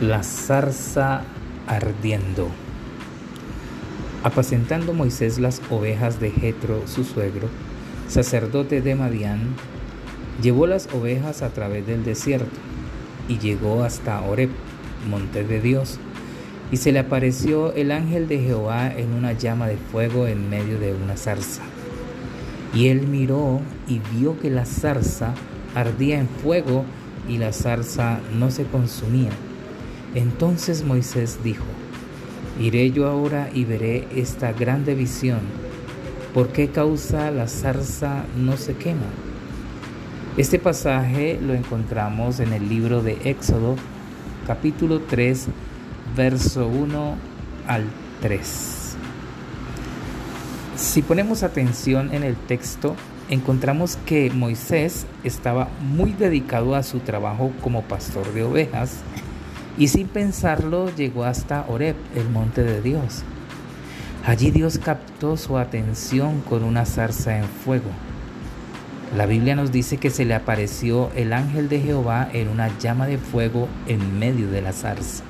La zarza ardiendo. Apacentando Moisés las ovejas de Jetro, su suegro, sacerdote de Madián, llevó las ovejas a través del desierto y llegó hasta Oreb, monte de Dios, y se le apareció el ángel de Jehová en una llama de fuego en medio de una zarza. Y él miró y vio que la zarza ardía en fuego y la zarza no se consumía. Entonces Moisés dijo, Iré yo ahora y veré esta grande visión. ¿Por qué causa la zarza no se quema? Este pasaje lo encontramos en el libro de Éxodo, capítulo 3, verso 1 al 3. Si ponemos atención en el texto, encontramos que Moisés estaba muy dedicado a su trabajo como pastor de ovejas y sin pensarlo llegó hasta Oreb, el monte de Dios. Allí Dios captó su atención con una zarza en fuego. La Biblia nos dice que se le apareció el ángel de Jehová en una llama de fuego en medio de la zarza.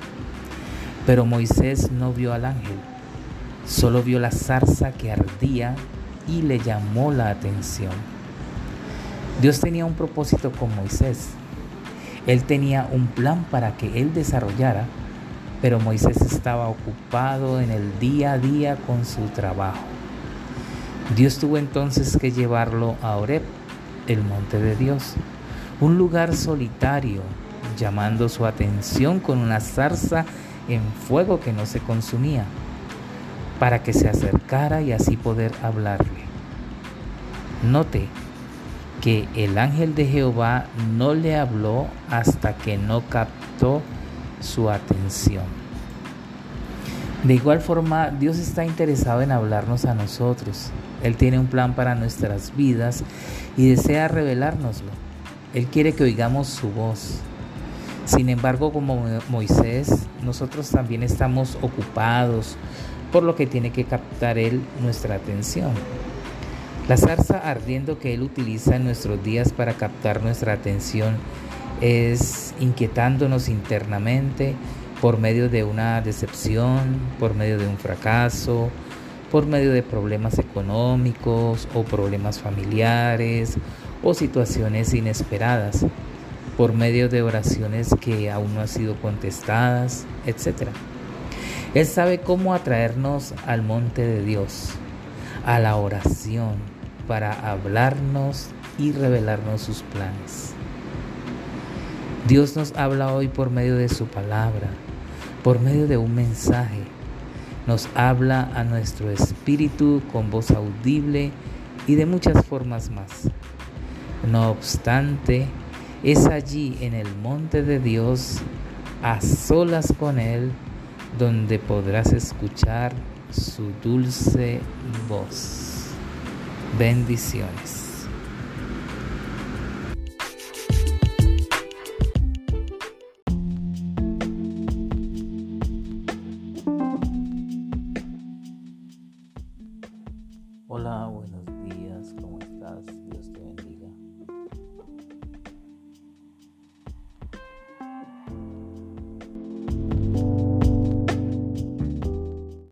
Pero Moisés no vio al ángel, solo vio la zarza que ardía y le llamó la atención. Dios tenía un propósito con Moisés él tenía un plan para que él desarrollara, pero Moisés estaba ocupado en el día a día con su trabajo. Dios tuvo entonces que llevarlo a Oreb, el monte de Dios, un lugar solitario, llamando su atención con una zarza en fuego que no se consumía, para que se acercara y así poder hablarle. Note que el ángel de Jehová no le habló hasta que no captó su atención. De igual forma, Dios está interesado en hablarnos a nosotros. Él tiene un plan para nuestras vidas y desea revelárnoslo. Él quiere que oigamos su voz. Sin embargo, como Moisés, nosotros también estamos ocupados, por lo que tiene que captar Él nuestra atención. La zarza ardiendo que Él utiliza en nuestros días para captar nuestra atención es inquietándonos internamente por medio de una decepción, por medio de un fracaso, por medio de problemas económicos o problemas familiares o situaciones inesperadas, por medio de oraciones que aún no han sido contestadas, etc. Él sabe cómo atraernos al monte de Dios, a la oración, para hablarnos y revelarnos sus planes. Dios nos habla hoy por medio de su palabra, por medio de un mensaje. Nos habla a nuestro espíritu con voz audible y de muchas formas más. No obstante, es allí en el monte de Dios, a solas con Él, donde podrás escuchar su dulce voz. Bendiciones. Hola, buenos días, ¿cómo estás?